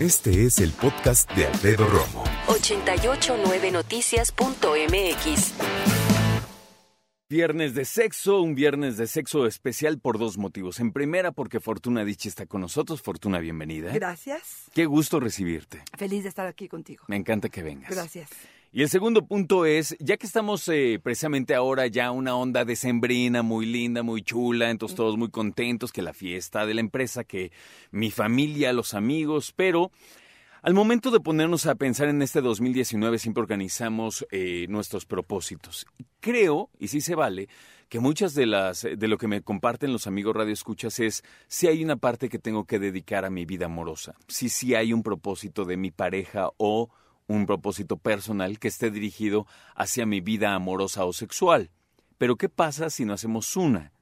Este es el podcast de Alfredo Romo. 889noticias.mx. Viernes de sexo, un viernes de sexo especial por dos motivos. En primera, porque Fortuna Dichi está con nosotros. Fortuna, bienvenida. Gracias. Qué gusto recibirte. Feliz de estar aquí contigo. Me encanta que vengas. Gracias. Y el segundo punto es, ya que estamos eh, precisamente ahora ya una onda decembrina muy linda, muy chula, entonces todos muy contentos, que la fiesta de la empresa, que mi familia, los amigos, pero al momento de ponernos a pensar en este 2019 siempre organizamos eh, nuestros propósitos. Creo, y sí se vale, que muchas de las de lo que me comparten los amigos Radio Escuchas es si hay una parte que tengo que dedicar a mi vida amorosa, si sí hay un propósito de mi pareja o un propósito personal que esté dirigido hacia mi vida amorosa o sexual. Pero ¿qué pasa si no hacemos una?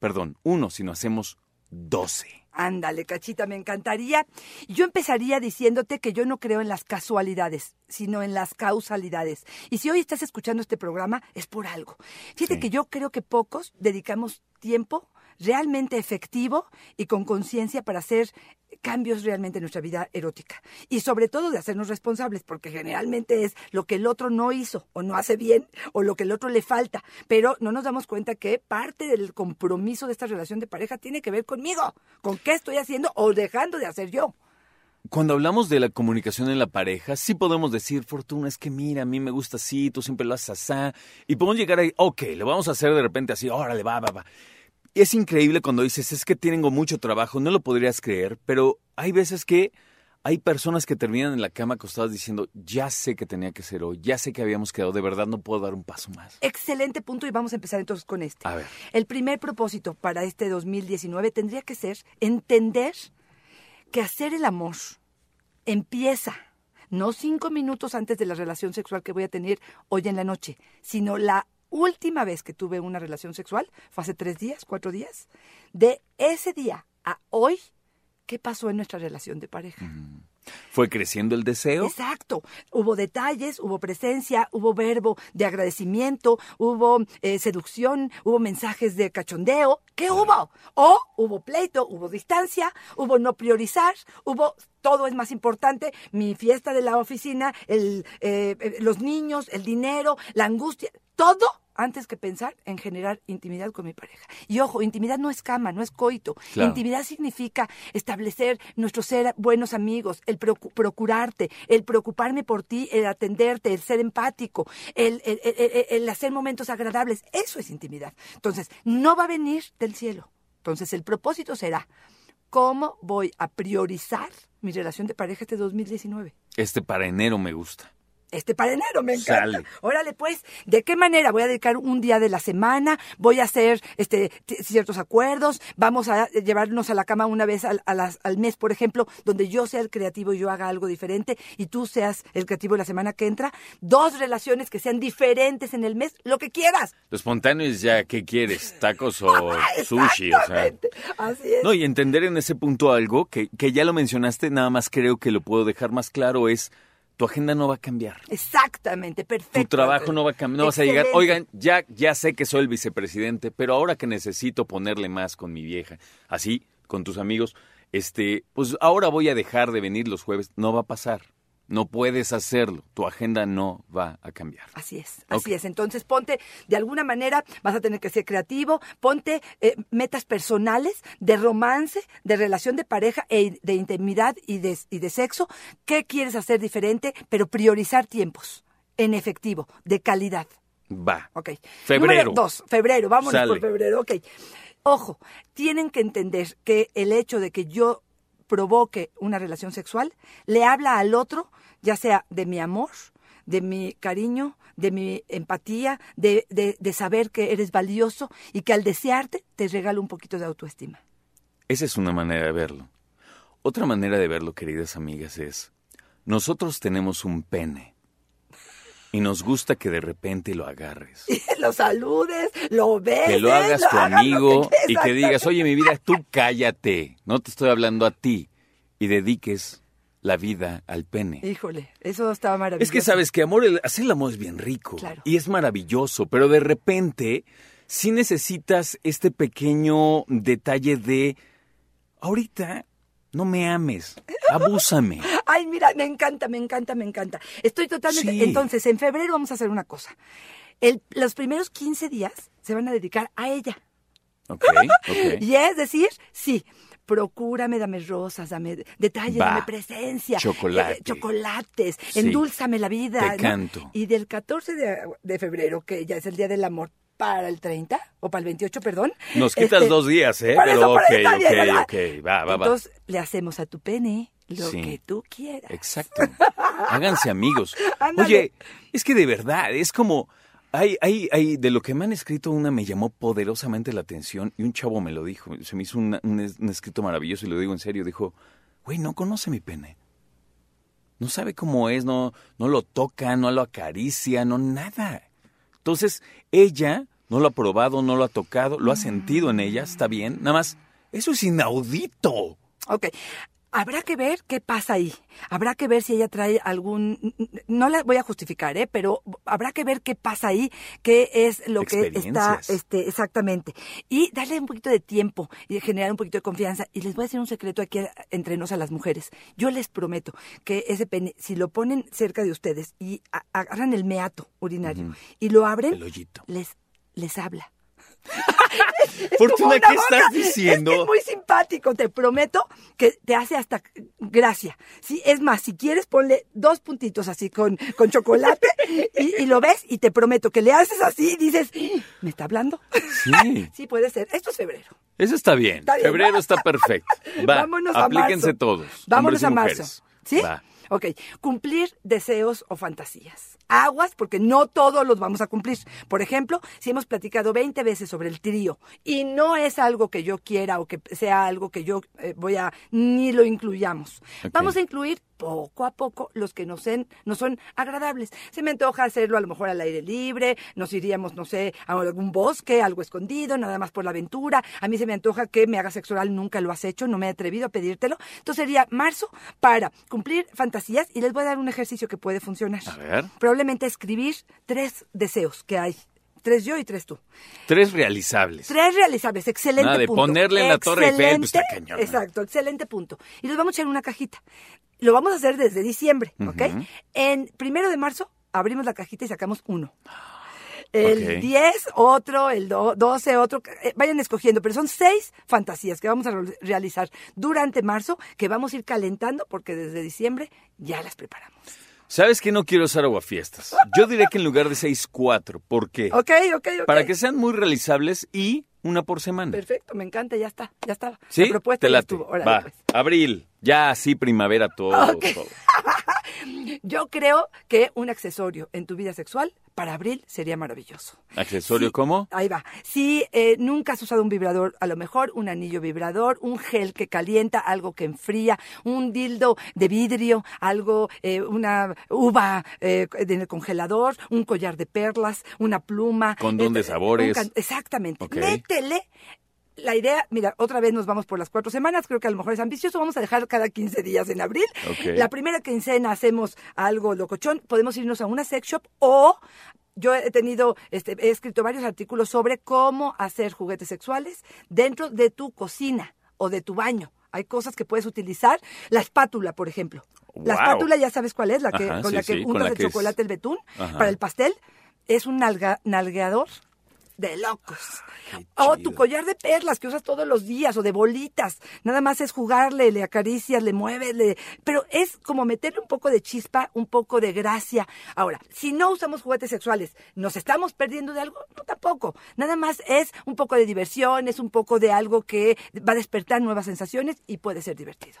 Perdón, uno, si no hacemos doce. Ándale, cachita, me encantaría. Yo empezaría diciéndote que yo no creo en las casualidades, sino en las causalidades. Y si hoy estás escuchando este programa, es por algo. Fíjate Sí. que yo creo que pocos dedicamos tiempo realmente efectivo y con conciencia para hacer cambios realmente en nuestra vida erótica. Y sobre todo de hacernos responsables, porque generalmente es lo que el otro no hizo o no hace bien o lo que el otro le falta. Pero no nos damos cuenta que parte del compromiso de esta relación de pareja tiene que ver conmigo, con qué estoy haciendo o dejando de hacer yo. Cuando hablamos de la comunicación en la pareja, sí podemos decir, Fortuna, es que mira, a mí me gusta así, tú siempre lo haces así. Y podemos llegar ahí, ok, lo vamos a hacer de repente así, órale, va, va, va. Y es increíble cuando dices, es que tengo mucho trabajo, no lo podrías creer, pero hay veces que hay personas que terminan en la cama acostadas diciendo, ya sé que tenía que ser hoy, ya sé que habíamos quedado, de verdad no puedo dar un paso más. Excelente punto y vamos a empezar entonces con este. A ver. El primer propósito para este 2019 tendría que ser entender que hacer el amor empieza no cinco minutos antes de la relación sexual que voy a tener hoy en la noche, sino la última vez que tuve una relación sexual, fue hace tres días, cuatro días, de ese día a hoy, ¿qué pasó en nuestra relación de pareja? ¿Fue creciendo el deseo? Exacto. Hubo detalles, hubo presencia, hubo verbo de agradecimiento, hubo eh, seducción, hubo mensajes de cachondeo. ¿Qué hubo? O hubo pleito, hubo distancia, hubo no priorizar, hubo todo es más importante, mi fiesta de la oficina, el, eh, eh, los niños, el dinero, la angustia, todo antes que pensar en generar intimidad con mi pareja. Y ojo, intimidad no es cama, no es coito. Claro. Intimidad significa establecer nuestro ser buenos amigos, el procu- procurarte, el preocuparme por ti, el atenderte, el ser empático, el, el- el- el- el hacer momentos agradables. Eso es intimidad. Entonces, no va a venir del cielo. Entonces, el propósito será, ¿cómo voy a priorizar mi relación de pareja este 2019? Este para enero me gusta. Este para enero, me encanta. Sale. Órale, pues, ¿de qué manera? Voy a dedicar un día de la semana, voy a hacer este, ciertos acuerdos, vamos a llevarnos a la cama una vez al, a las- al mes, por ejemplo, donde yo sea el creativo y yo haga algo diferente y tú seas el creativo la semana que entra. Dos relaciones que sean diferentes en el mes, lo que quieras. Lo espontáneo es ya, ¿qué quieres? ¿Tacos o sushi? O sea. Exactamente. Así es. No, y entender en ese punto algo que, que ya lo mencionaste, nada más creo que lo puedo dejar más claro, es tu agenda no va a cambiar. Exactamente, perfecto. Tu trabajo no va a cambiar, no vas a llegar, oigan, ya, ya sé que soy el vicepresidente, pero ahora que necesito ponerle más con mi vieja, así, con tus amigos, este, pues ahora voy a dejar de venir los jueves, no va a pasar. No puedes hacerlo, tu agenda no va a cambiar. Así es, así es. Entonces ponte, de alguna manera, vas a tener que ser creativo, ponte eh, metas personales de romance, de relación de pareja, e, de intimidad y de, y de sexo. ¿Qué quieres hacer diferente? Pero priorizar tiempos en efectivo, de calidad. Va. Ok. Febrero. Número dos, febrero, vámonos Sale. por febrero, ok. Ojo, tienen que entender que el hecho de que yo provoque una relación sexual le habla al otro, ya sea de mi amor, de mi cariño, de mi empatía, de, de- de saber que eres valioso y que al desearte te regalo un poquito de autoestima. Esa es una manera de verlo. Otra manera de verlo, queridas amigas, es, nosotros tenemos un pene y nos gusta que de repente lo agarres. lo saludes, lo ves. Que lo hagas tu amigo que- y que digas, oye, mi vida, tú cállate, no te estoy hablando a ti. Y dediques la vida al pene. Híjole, eso estaba maravilloso. Es que sabes que amor, el- hacer el amor es bien rico. Claro. Y es maravilloso, pero de repente sí necesitas este pequeño detalle de, ahorita no me ames, abúsame. Ay, mira, me encanta, me encanta, me encanta. Estoy totalmente... Sí. Entonces, en febrero vamos a hacer una cosa. El- los primeros 15 días se van a dedicar a ella. Ok, ok. Y es decir, sí, procúrame, dame rosas, dame detalles, Va. dame presencia. Chocolate. eh, chocolates, Sí. endúlzame la vida. Te ¿no? canto. Y del 14 de, de febrero, que ya es el Día del Amor, para el 30, o para el 28, perdón. Nos quitas este, dos días, ¿eh? Pero eso, ok, bien, ok, ok, va, va, va. Entonces, le hacemos a tu pene lo Sí. que tú quieras. Exacto. Háganse amigos. Ándale. Oye, es que de verdad, es como. Hay, hay, hay, de lo que me han escrito, una me llamó poderosamente la atención y un chavo me lo dijo. Se me hizo un, un escrito maravilloso y lo digo en serio. Dijo, güey, no conoce mi pene. No sabe cómo es, no, no lo toca, no lo acaricia, no nada. Entonces, ella no lo ha probado, no lo ha tocado, lo ha sentido en ella, está bien. Nada más, eso es inaudito. Ok. Habrá que ver qué pasa ahí. Habrá que ver si ella trae algún... No la voy a justificar, ¿eh? Pero habrá que ver qué pasa ahí, qué es lo que está... Este, exactamente. Y darle un poquito de tiempo y generar un poquito de confianza. Y les voy a decir un secreto aquí entre nos a las mujeres. Yo les prometo que ese pene, si lo ponen cerca de ustedes y agarran el meato urinario y lo abren, El les, les habla. Fortuna, como una ¿qué boca. estás diciendo? Es, que es muy simpático, te prometo que te hace hasta gracia. Sí, es más, si quieres ponle dos puntitos así con, con chocolate y, y lo ves y te prometo que le haces así y dices, "¡Ah! ¿me está hablando? Sí. Sí, puede ser. Esto es febrero. Eso está bien. Está bien, Febrero está perfecto. Va, Vámonos a aplíquense marzo. todos. Vámonos a mujeres. marzo. ¿Sí? Va. Ok. Cumplir deseos o fantasías. Aguas, porque no todos los vamos a cumplir. Por ejemplo, si hemos platicado 20 veces sobre el trío y no es algo que yo quiera o que sea algo que yo eh, voy a, ni lo incluyamos. Vamos a incluir poco a poco los que nos, en- nos son agradables. Se me antoja hacerlo a lo mejor al aire libre, nos iríamos, no sé, a algún bosque, algo escondido, nada más por la aventura. A mí se me antoja que me hagas sexo oral, nunca lo has hecho, no me he atrevido a pedírtelo. Entonces sería marzo para cumplir fantasías y les voy a dar un ejercicio que puede funcionar. A ver. Probablemente escribir tres deseos que hay. Tres yo y tres tú. Tres realizables. Tres realizables, excelente Nada de punto. ponerle en la Torre Eiffel, pues, está cañón, ¿no? Exacto, excelente punto. Y los vamos a echar en una cajita. Lo vamos a hacer desde diciembre, ¿ok? En primero de marzo abrimos la cajita y sacamos uno. El Ok. 10, otro, el do- 12, otro. eh, vayan escogiendo, pero son seis fantasías que vamos a re- realizar durante marzo, que vamos a ir calentando porque desde diciembre ya las preparamos. ¿Sabes que no quiero usar aguafiestas? Yo diré que en lugar de seis, cuatro. ¿Por qué? Ok, ok, ok. Para que sean muy realizables y una por semana. Perfecto, me encanta, ya está, ya estaba. ¿Sí? La propuesta Te ya estuvo. Órale, Va. pues. Abril. Ya así primavera todo. Todo. Yo creo que un accesorio en tu vida sexual para abril sería maravilloso. ¿Accesorio Sí, cómo? Ahí va. Si eh, nunca has usado un vibrador, a lo mejor un anillo vibrador, un gel que calienta, algo que enfría, un dildo de vidrio, algo, eh, una uva eh, en el congelador, un collar de perlas, una pluma. Condón de sabores. exactamente. Ok. Métele la idea, mira, otra vez nos vamos por las cuatro semanas, creo que a lo mejor es ambicioso, vamos a dejar cada 15 días en abril. La primera quincena hacemos algo locochón, podemos irnos a una sex shop o yo he tenido, este, he escrito varios artículos sobre cómo hacer juguetes sexuales dentro de tu cocina o de tu baño. Hay cosas que puedes utilizar. La espátula, por ejemplo. La espátula ya sabes cuál es, la que, Ajá, con sí, la que sí, untas el que es- chocolate, el betún, Ajá. para el pastel. Es un nalga- nalgueador de locos. O chido. tu collar de perlas que usas todos los días o de bolitas. Nada más es jugarle, le acaricias, le mueves, le... pero es como meterle un poco de chispa, un poco de gracia. Ahora, si no usamos juguetes sexuales, ¿nos estamos perdiendo de algo? No, tampoco. Nada más es un poco de diversión, es un poco de algo que va a despertar nuevas sensaciones y puede ser divertido.